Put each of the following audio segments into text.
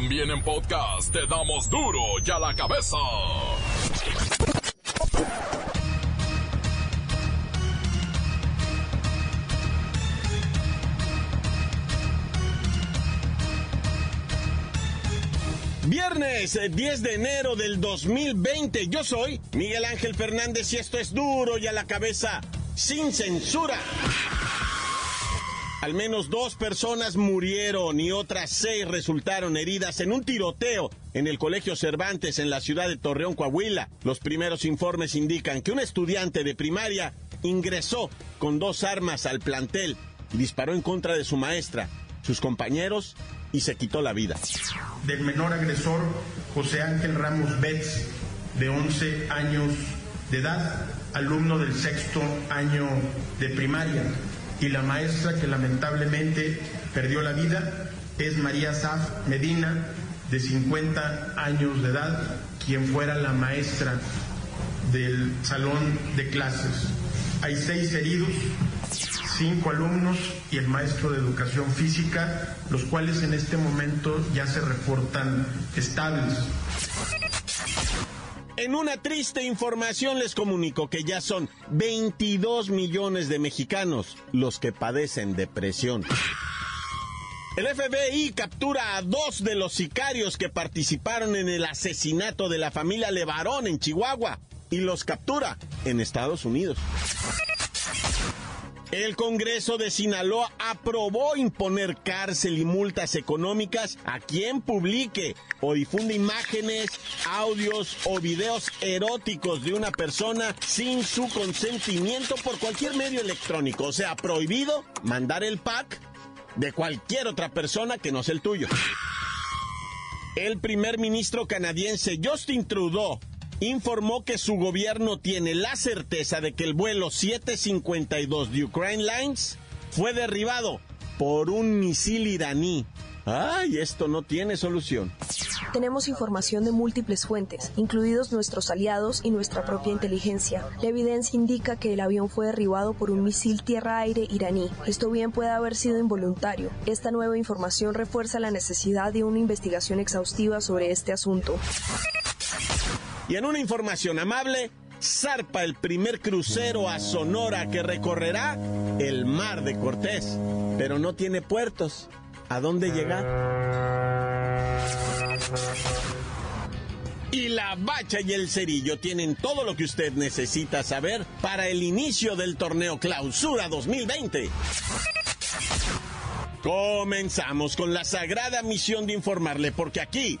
También en podcast te damos duro y a la cabeza. Viernes 10 de enero del 2020. Yo soy Miguel Ángel Fernández y esto es duro y a la cabeza sin censura. Al menos dos personas murieron y otras seis resultaron heridas en un tiroteo en el Colegio Cervantes en la ciudad de Torreón, Coahuila. Los primeros informes indican que un estudiante de primaria ingresó con dos armas al plantel y disparó en contra de su maestra, sus compañeros y se quitó la vida. Del menor agresor, José Ángel Ramos Betts, de 11 años de edad, alumno del sexto año de primaria, y la maestra que lamentablemente perdió la vida es María Saf Medina, de 50 años de edad, quien fuera la maestra del salón de clases. Hay seis heridos, cinco alumnos y el maestro de educación física, los cuales en este momento ya se reportan estables. En una triste información les comunico que ya son 22 millones de mexicanos los que padecen depresión. El FBI captura a dos de los sicarios que participaron en el asesinato de la familia Levarón en Chihuahua y los captura en Estados Unidos. El Congreso de Sinaloa aprobó imponer cárcel y multas económicas a quien publique o difunde imágenes, audios o videos eróticos de una persona sin su consentimiento por cualquier medio electrónico. O sea, prohibido mandar el pack de cualquier otra persona que no sea el tuyo. El primer ministro canadiense Justin Trudeau informó que su gobierno tiene la certeza de que el vuelo 752 de Ukraine Lines fue derribado por un misil iraní. Ay, esto no tiene solución. Tenemos información de múltiples fuentes, incluidos nuestros aliados y nuestra propia inteligencia. La evidencia indica que el avión fue derribado por un misil tierra-aire iraní. Esto bien puede haber sido involuntario. Esta nueva información refuerza la necesidad de una investigación exhaustiva sobre este asunto. Y en una información amable, zarpa el primer crucero a Sonora que recorrerá el mar de Cortés, pero no tiene puertos. ¿A dónde llegar? Y la bacha y el cerillo tienen todo lo que usted necesita saber para el inicio del torneo Clausura 2020. Comenzamos con la sagrada misión de informarle, porque aquí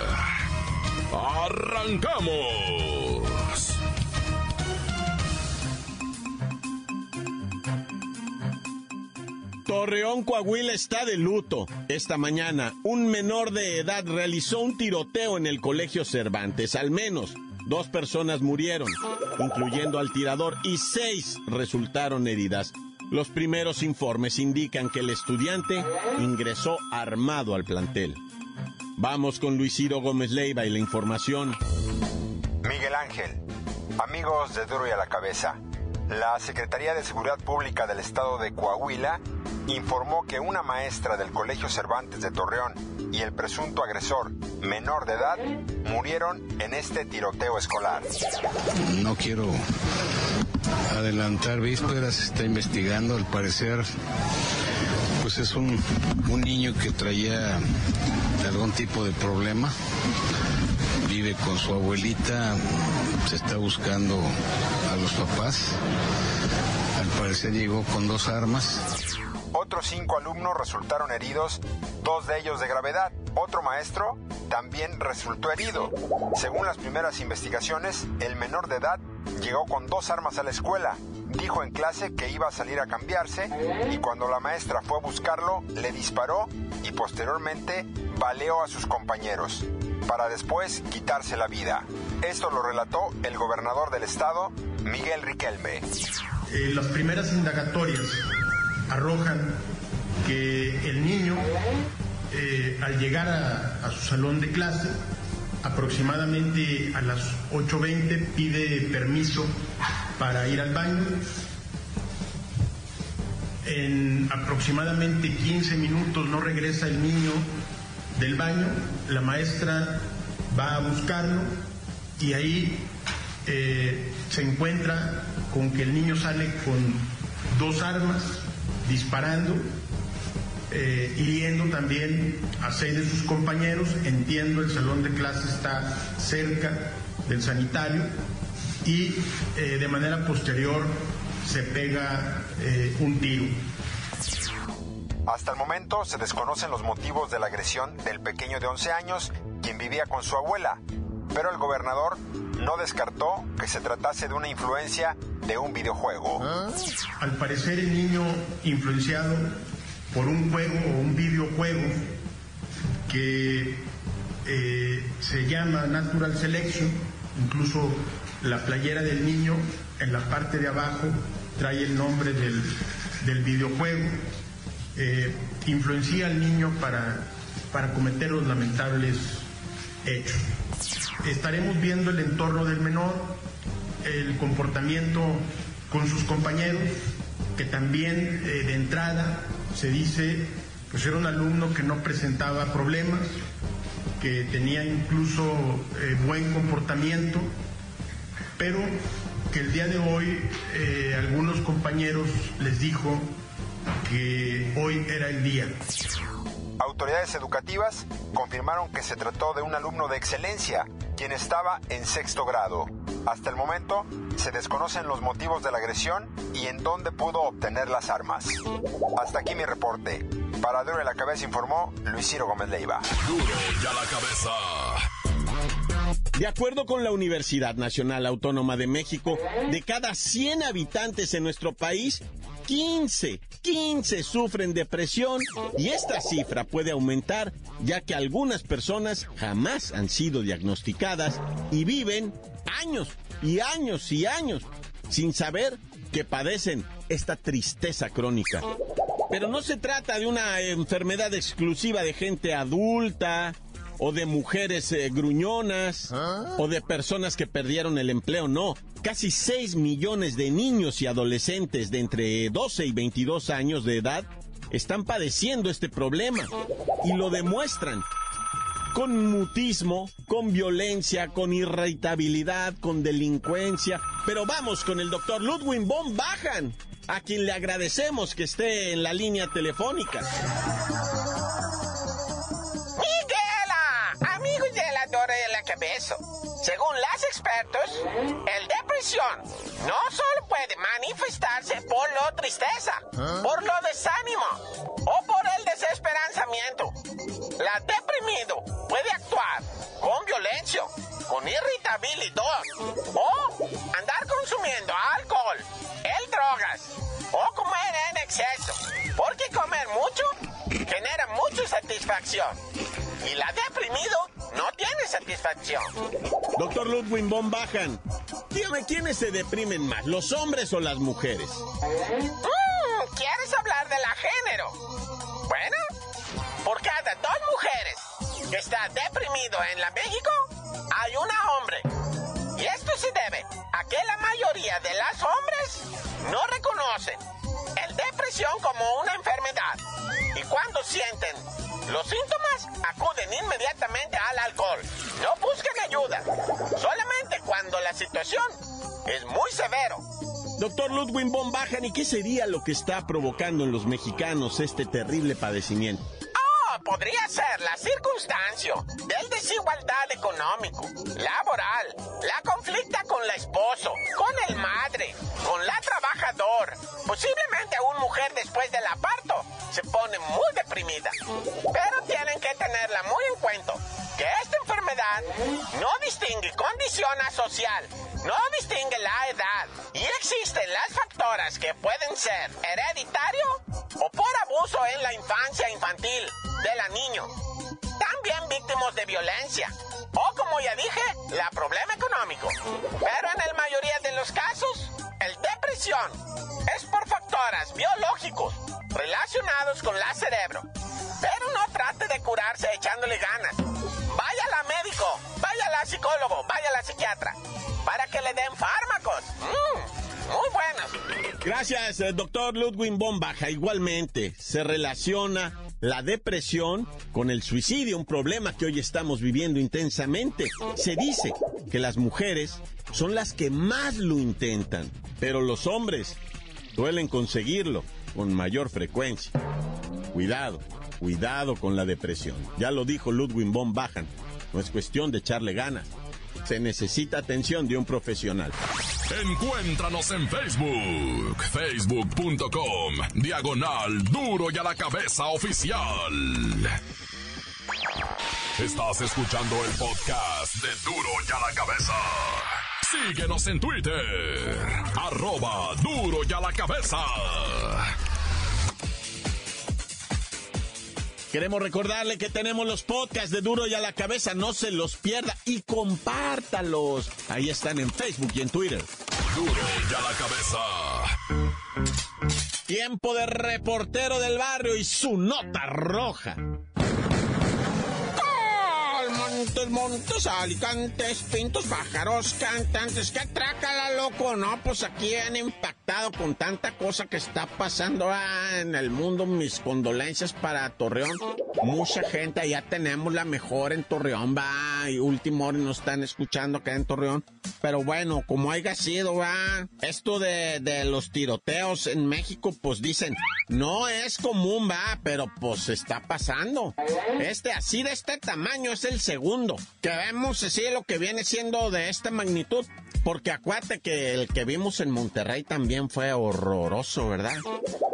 ¡Arrancamos! Torreón, Coahuila está de luto. Esta mañana, un menor de edad realizó un tiroteo en el Colegio Cervantes. Al menos dos personas murieron, incluyendo al tirador, y seis resultaron heridas. Los primeros informes indican que el estudiante ingresó armado al plantel. Vamos con Luis Ciro Gómez Leiva y la información. Miguel Ángel, amigos de Duro y a la Cabeza, la Secretaría de Seguridad Pública del Estado de Coahuila informó que una maestra del Colegio Cervantes de Torreón y el presunto agresor menor de edad murieron en este tiroteo escolar. No quiero adelantar vísperas, se está investigando, al parecer pues es un, un niño que traía algún tipo de problema. Vive con su abuelita, se está buscando a los papás. Al parecer llegó con dos armas. Otros cinco alumnos resultaron heridos, dos de ellos de gravedad. Otro maestro también resultó herido. Según las primeras investigaciones, el menor de edad llegó con dos armas a la escuela. Dijo en clase que iba a salir a cambiarse y cuando la maestra fue a buscarlo, le disparó y posteriormente baleó a sus compañeros, para después quitarse la vida. Esto lo relató el gobernador del estado, Miguel Riquelme. Eh, las primeras indagatorias arrojan que el niño, eh, al llegar a, a su salón de clase, aproximadamente a las 8.20 pide permiso para ir al baño. En aproximadamente 15 minutos no regresa el niño del baño, la maestra va a buscarlo y ahí eh, se encuentra con que el niño sale con dos armas disparando, eh, hiriendo también a seis de sus compañeros. Entiendo, el salón de clase está cerca del sanitario y eh, de manera posterior se pega eh, un tiro. Hasta el momento se desconocen los motivos de la agresión del pequeño de 11 años, quien vivía con su abuela, pero el gobernador no descartó que se tratase de una influencia de un videojuego. Al parecer el niño influenciado por un juego o un videojuego que eh, se llama Natural Selection, incluso la playera del niño en la parte de abajo trae el nombre del, del videojuego, eh, influencia al niño para, para cometer los lamentables hechos. Estaremos viendo el entorno del menor, el comportamiento con sus compañeros, que también eh, de entrada se dice, pues era un alumno que no presentaba problemas, que tenía incluso eh, buen comportamiento, pero que el día de hoy eh, algunos compañeros les dijo que hoy era el día. Autoridades educativas confirmaron que se trató de un alumno de excelencia, quien estaba en sexto grado. Hasta el momento se desconocen los motivos de la agresión y en dónde pudo obtener las armas. Hasta aquí mi reporte. Para Duro en la Cabeza informó Luis Ciro Gómez Leiva. Duro ya la cabeza. De acuerdo con la Universidad Nacional Autónoma de México, de cada 100 habitantes en nuestro país, 15, 15 sufren depresión y esta cifra puede aumentar ya que algunas personas jamás han sido diagnosticadas y viven años y años y años sin saber que padecen esta tristeza crónica. Pero no se trata de una enfermedad exclusiva de gente adulta o de mujeres eh, gruñonas o de personas que perdieron el empleo, no. Casi 6 millones de niños y adolescentes de entre 12 y 22 años de edad están padeciendo este problema y lo demuestran con mutismo, con violencia, con irritabilidad, con delincuencia. Pero vamos con el doctor Ludwig von Bajan, a quien le agradecemos que esté en la línea telefónica. Según las expertos, el depresión no solo puede manifestarse por la tristeza, por lo desánimo o por el desesperanzamiento. La deprimido puede actuar con violencia, con irritabilidad o andar consumiendo alcohol, el drogas o comer en exceso. Porque comer mucho genera mucha satisfacción. Y la deprimido no tiene satisfacción. Doctor Ludwig von Bajan, dígame quiénes se deprimen más, los hombres o las mujeres. Mm, ¿Quieres hablar de la género? Bueno, por cada dos mujeres que está deprimido en la México, hay una hombre. Y esto se debe a que la mayoría de las hombres no reconocen el depresión como una enfermedad. Y cuando sienten los síntomas, acuden inmediatamente al alcohol. No busquen ayuda. Solamente cuando la situación es muy severo. Doctor Ludwig von Bajan, ¿y qué sería lo que está provocando en los mexicanos este terrible padecimiento? Oh, podría ser la circunstancia del desigualdad económico, laboral, la conflicta con la esposo, con el madre, con la trabajador. Posiblemente una mujer después del aparto se pone muy deprimida. Pero tienen que tenerla muy en cuenta que esta enfermedad no distingue condición asocial no distingue la edad y existen las factoras que pueden ser hereditario o por abuso en la infancia infantil de la niño. También víctimas de violencia o como ya dije, la problema económico. Pero en la mayoría de los casos, el depresión es por factores biológicos relacionados con la cerebro. Pero no trate de curarse echándole ganas. Vaya a médico, vaya a psicólogo, vaya a psiquiatra, para que le den fármacos. Mm, muy buenos. Gracias, eh, doctor Ludwig Bombaja. Igualmente, se relaciona la depresión con el suicidio, un problema que hoy estamos viviendo intensamente. Se dice que las mujeres son las que más lo intentan, pero los hombres suelen conseguirlo con mayor frecuencia. Cuidado, cuidado con la depresión. Ya lo dijo Ludwig von Bajan. No es cuestión de echarle ganas. Se necesita atención de un profesional. Encuéntranos en Facebook, facebook.com, diagonal duro y a la cabeza oficial. Estás escuchando el podcast de duro y a la cabeza. Síguenos en Twitter, arroba duro y a la cabeza. Queremos recordarle que tenemos los podcasts de Duro y a la cabeza, no se los pierda y compártalos. Ahí están en Facebook y en Twitter. Duro y a la cabeza. Tiempo de reportero del barrio y su nota roja. Montes, montes, alicantes, pintos, pájaros, cantantes, que la loco, ¿no? Pues aquí han impactado con tanta cosa que está pasando ah, en el mundo. Mis condolencias para Torreón. Mucha gente, ya tenemos la mejor en Torreón, va, y último hora nos están escuchando acá en Torreón. Pero bueno, como haya sido, va, esto de, de los tiroteos en México, pues dicen, no es común, va, pero pues está pasando. Este, así de este tamaño es el segundo que vemos así lo que viene siendo de esta magnitud. Porque acuérdate que el que vimos en Monterrey también fue horroroso, ¿verdad?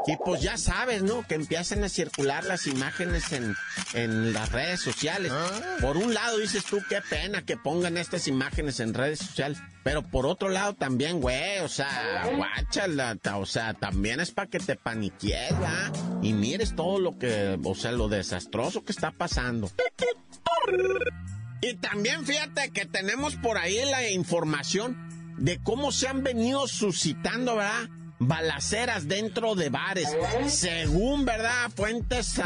Y pues ya sabes, ¿no? Que empiezan a circular las imágenes en, en las redes sociales. Ah. Por un lado dices tú, qué pena que pongan estas imágenes en redes sociales. Pero por otro lado también, güey, o sea, guáchala, o sea, también es para que te paniques, ¿verdad? Y mires todo lo que, o sea, lo desastroso que está pasando. Y también fíjate que tenemos por ahí la información de cómo se han venido suscitando, ¿verdad? Balaceras dentro de bares. Según, ¿verdad? Fuentes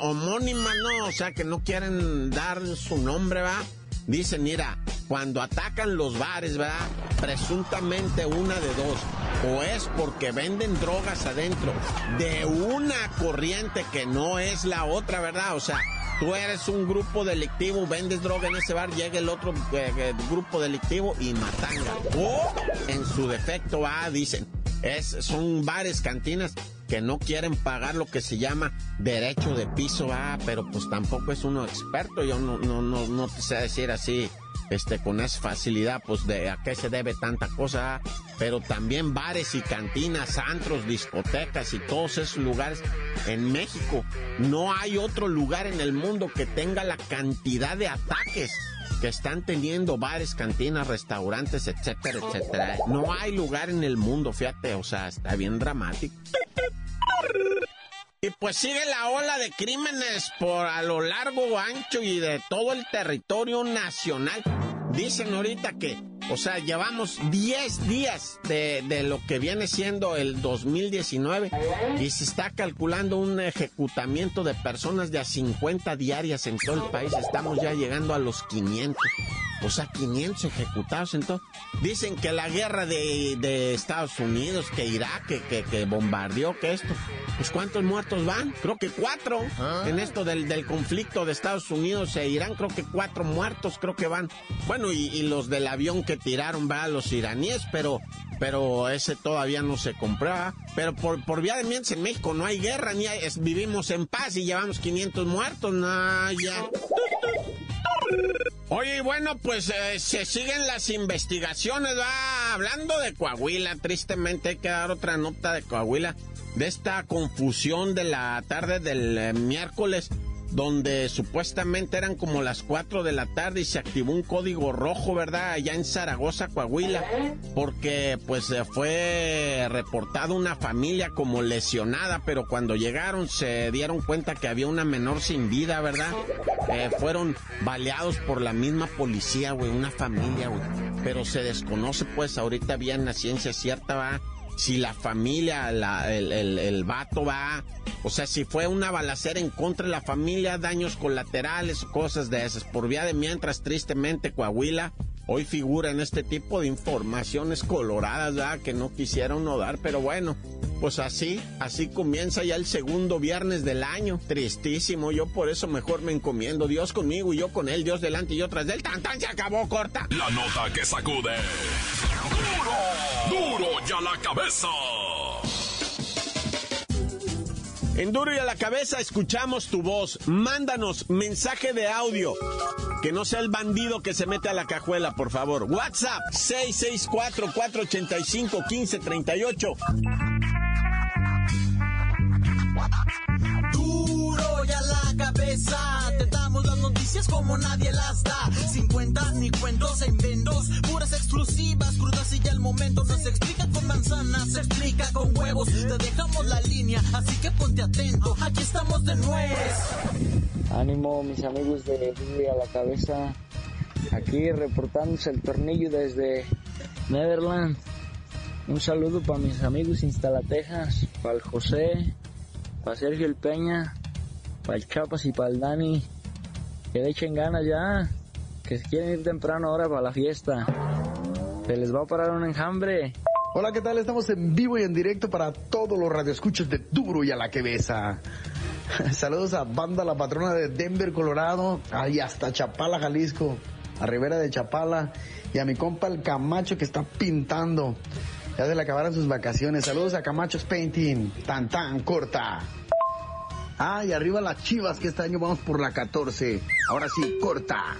homónimas, ¿no? O sea, que no quieren dar su nombre, ¿verdad? Dicen, mira, cuando atacan los bares, ¿verdad? Presuntamente una de dos. O es porque venden drogas adentro de una corriente que no es la otra, ¿verdad? O sea, tú eres un grupo delictivo, vendes droga en ese bar, llega el otro eh, eh, grupo delictivo y matanga. O en su defecto, ah, dicen, es, son bares, cantinas que no quieren pagar lo que se llama derecho de piso, ah, pero pues tampoco es uno experto, yo no, no, no, no te sé decir así este, con esa facilidad, pues de a qué se debe tanta cosa, pero también bares y cantinas, antros, discotecas y todos esos lugares en México. No hay otro lugar en el mundo que tenga la cantidad de ataques que están teniendo bares, cantinas, restaurantes, etcétera, etcétera. No hay lugar en el mundo, fíjate, o sea, está bien dramático. Y pues sigue la ola de crímenes por a lo largo, ancho y de todo el territorio nacional. Dicen ahorita que, o sea, llevamos 10 días de, de, lo que viene siendo el 2019 y se está calculando un ejecutamiento de personas de a 50 diarias en todo el país. Estamos ya llegando a los 500. O sea, 500 ejecutados en todo. Dicen que la guerra de, de Estados Unidos, que Irak, que, que, bombardeó, que esto. Pues ¿cuántos muertos van? Creo que cuatro. Ah. En esto del, del, conflicto de Estados Unidos e Irán, creo que cuatro muertos, creo que van. Bueno, y, los del avión que tiraron, va, los iraníes, pero pero ese todavía no se comprueba. Pero por, por vía de mientras en México no hay guerra, ni hay, vivimos en paz y llevamos 500 muertos, no, ya. Oye, bueno, pues eh, se siguen las investigaciones, va hablando de Coahuila, tristemente hay que dar otra nota de Coahuila, de esta confusión de la tarde del eh, miércoles donde supuestamente eran como las 4 de la tarde y se activó un código rojo, ¿verdad? Allá en Zaragoza, Coahuila, porque pues fue reportada una familia como lesionada, pero cuando llegaron se dieron cuenta que había una menor sin vida, ¿verdad? Eh, fueron baleados por la misma policía, güey, una familia, güey. Pero se desconoce pues ahorita bien la ciencia cierta, va si la familia, el, el, el, vato va, o sea, si fue una balacera en contra de la familia, daños colaterales cosas de esas. Por vía de mientras, tristemente, Coahuila hoy figura en este tipo de informaciones coloradas, ¿verdad? Que no quisieron no dar, pero bueno, pues así, así comienza ya el segundo viernes del año. Tristísimo, yo por eso mejor me encomiendo. Dios conmigo y yo con él, Dios delante y yo tras del tan tan se acabó corta. La nota que sacude. Duro, duro y a la cabeza. En Duro y a la cabeza escuchamos tu voz. Mándanos mensaje de audio. Que no sea el bandido que se mete a la cajuela, por favor. WhatsApp 664-485-1538. Duro y a la cabeza. Noticias como nadie las da. Sin cuentas ni cuentos en vendos. Puras exclusivas, crudas y ya el momento. No se explica con manzanas, se explica con huevos. Te dejamos la línea, así que ponte atento. Aquí estamos de nuez. Ánimo, mis amigos de y a la cabeza. Aquí reportándose el tornillo desde Netherlands. Un saludo para mis amigos Instalatejas, para el José, para Sergio El Peña, para el Chapas y para el Dani. Que le echen ganas ya, que quieren ir temprano ahora para la fiesta. Se les va a parar un enjambre. Hola, ¿qué tal? Estamos en vivo y en directo para todos los radioescuchos de Duro y a la cabeza. Saludos a Banda La Patrona de Denver, Colorado, ahí hasta Chapala, Jalisco, a Rivera de Chapala, y a mi compa el Camacho que está pintando. Ya se le acabaron sus vacaciones. Saludos a Camacho's Painting. Tan tan corta. Ah, y arriba las chivas que este año vamos por la 14. Ahora sí, corta.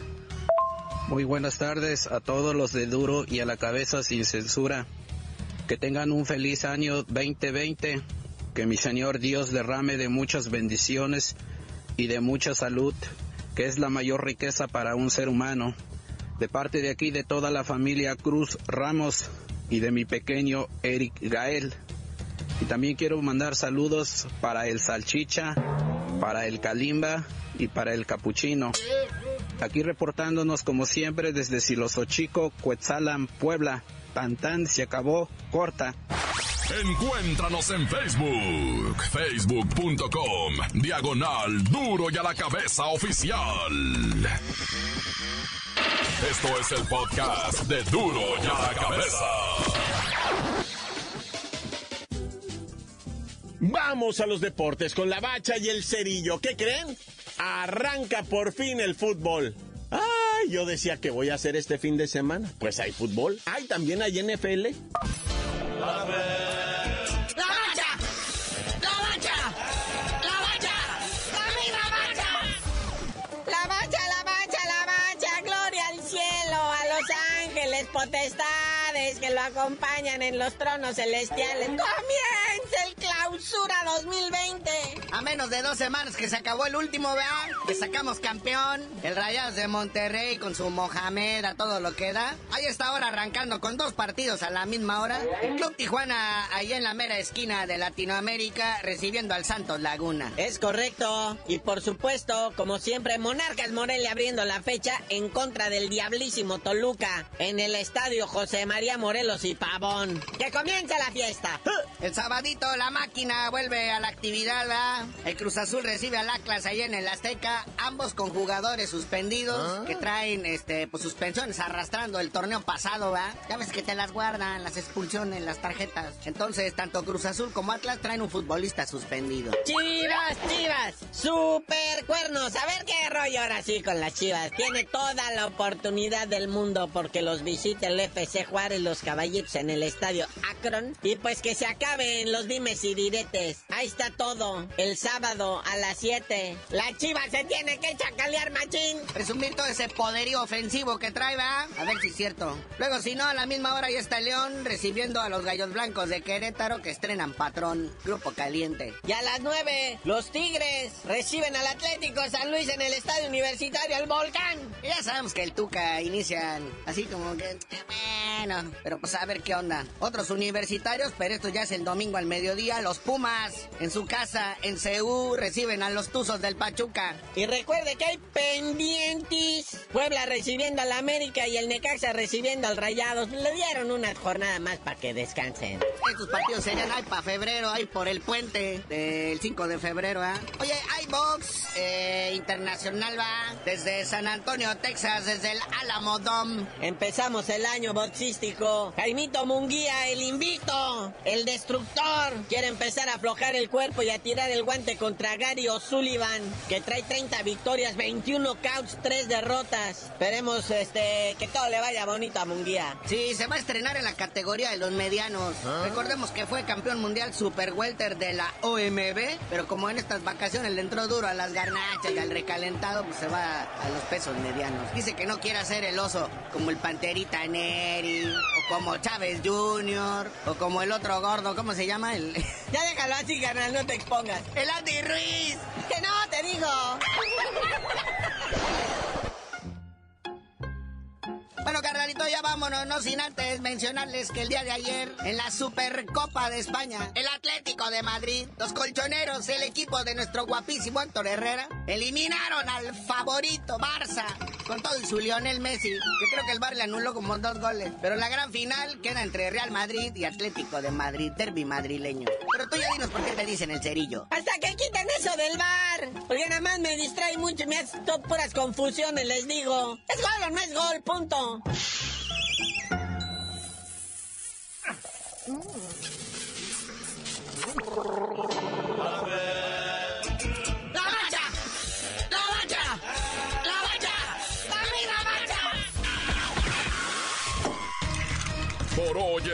Muy buenas tardes a todos los de Duro y a la cabeza sin censura. Que tengan un feliz año 2020. Que mi Señor Dios derrame de muchas bendiciones y de mucha salud, que es la mayor riqueza para un ser humano. De parte de aquí, de toda la familia Cruz Ramos y de mi pequeño Eric Gael. Y también quiero mandar saludos para el Salchicha, para el Kalimba y para el Capuchino. Aquí reportándonos como siempre desde Silosochico, Cuetzalan, Puebla. Tan tan se acabó, corta. Encuéntranos en Facebook, facebook.com, diagonal duro y a la cabeza oficial. Esto es el podcast de duro y a la cabeza. Vamos a los deportes con la bacha y el cerillo. ¿Qué creen? Arranca por fin el fútbol. Ay, yo decía que voy a hacer este fin de semana. Pues hay fútbol. Hay también hay NFL. ¡La bacha! ¡La bacha! ¡La bacha! ¡La bacha! La bacha, la bacha, la bacha, gloria al cielo, a los ángeles potestades que lo acompañan en los tronos celestiales. ¡Comienza clausura 2020! A menos de dos semanas que se acabó el último, ¿verdad? Que sacamos campeón. El Rayados de Monterrey con su Mohamed a todo lo que da. Ahí está ahora arrancando con dos partidos a la misma hora. El Club Tijuana, allá en la mera esquina de Latinoamérica, recibiendo al Santos Laguna. Es correcto. Y por supuesto, como siempre, Monarcas Morelia abriendo la fecha en contra del diablísimo Toluca en el estadio José María Morelos y Pavón. ¡Que comienza la fiesta! El sabadito la máquina vuelve a la actividad, ¿verdad? El Cruz Azul recibe al Atlas ahí en el Azteca, ambos con jugadores suspendidos que traen este pues suspensiones arrastrando el torneo pasado, ¿verdad? Ya ves que te las guardan, las expulsiones, las tarjetas. Entonces, tanto Cruz Azul como Atlas traen un futbolista suspendido. Chivas, chivas, super cuernos. A ver qué rollo ahora sí con las chivas. Tiene toda la oportunidad del mundo porque los visita el FC Juárez, los caballitos en el estadio Akron. Y pues que se acaben los dimes y diretes. Ahí está todo. El sábado a las 7. La chiva se tiene que chacalear, machín. Presumir todo ese poderío ofensivo que trae, ¿va? A ver si es cierto. Luego, si no, a la misma hora ya está León recibiendo a los Gallos Blancos de Querétaro que estrenan patrón. Grupo caliente. Y a las 9, los Tigres reciben al Atlético San Luis en el Estadio Universitario El Volcán. Y ya sabemos que el Tuca inician así como que... Bueno, pero pues a ver qué onda. Otros universitarios, pero esto ya es el domingo al mediodía. Los Pumas en su casa en Ceú reciben a los Tuzos del Pachuca. Y recuerde que hay pendientes. Puebla recibiendo al América y el Necaxa recibiendo al Rayados. Le dieron una jornada más para que descansen. Estos partidos serían ahí para febrero, ahí por el puente del 5 de febrero, ¿ah? Oye, hay box eh, internacional, va, desde San Antonio, Texas, desde el Alamo Dome. Empezamos el año boxístico. Jaimito Munguía, el invito, el destructor, quiere empezar a aflojar el cuerpo y a tirar el guante contra Gary O'Sullivan, que trae 30 victorias, 21 couch, 3 derrotas. Esperemos este, que todo le vaya bonito a Munguía. Sí, se va a estrenar en la categoría de los medianos. Recordemos que fue campeón mundial super welter de la OMB, pero como en estas vacaciones le entró duro a las garnachas y al recalentado, pues se va a los pesos medianos. Dice que no quiere hacer el oso como el Panterita Neri, o como Chávez Jr., o como el otro gordo, ¿cómo se llama? El... Ya déjalo así, carnal, no te expongas. El Andy Ruiz. Que no, te digo. Bueno, carnalito, ya vámonos, no sin antes mencionarles que el día de ayer, en la Supercopa de España, el Atlético de Madrid, los colchoneros, el equipo de nuestro guapísimo Héctor Herrera, eliminaron al favorito Barça con todo y su Lionel Messi, que creo que el Bar le anuló como dos goles. Pero la gran final queda entre Real Madrid y Atlético de Madrid, derby madrileño. Pero tú ya dinos por qué te dicen el cerillo. Hasta que quiten eso del bar. Porque nada más me distrae mucho y me hace todo puras confusiones, les digo. ¿Es gol o no es gol? Punto. ¡La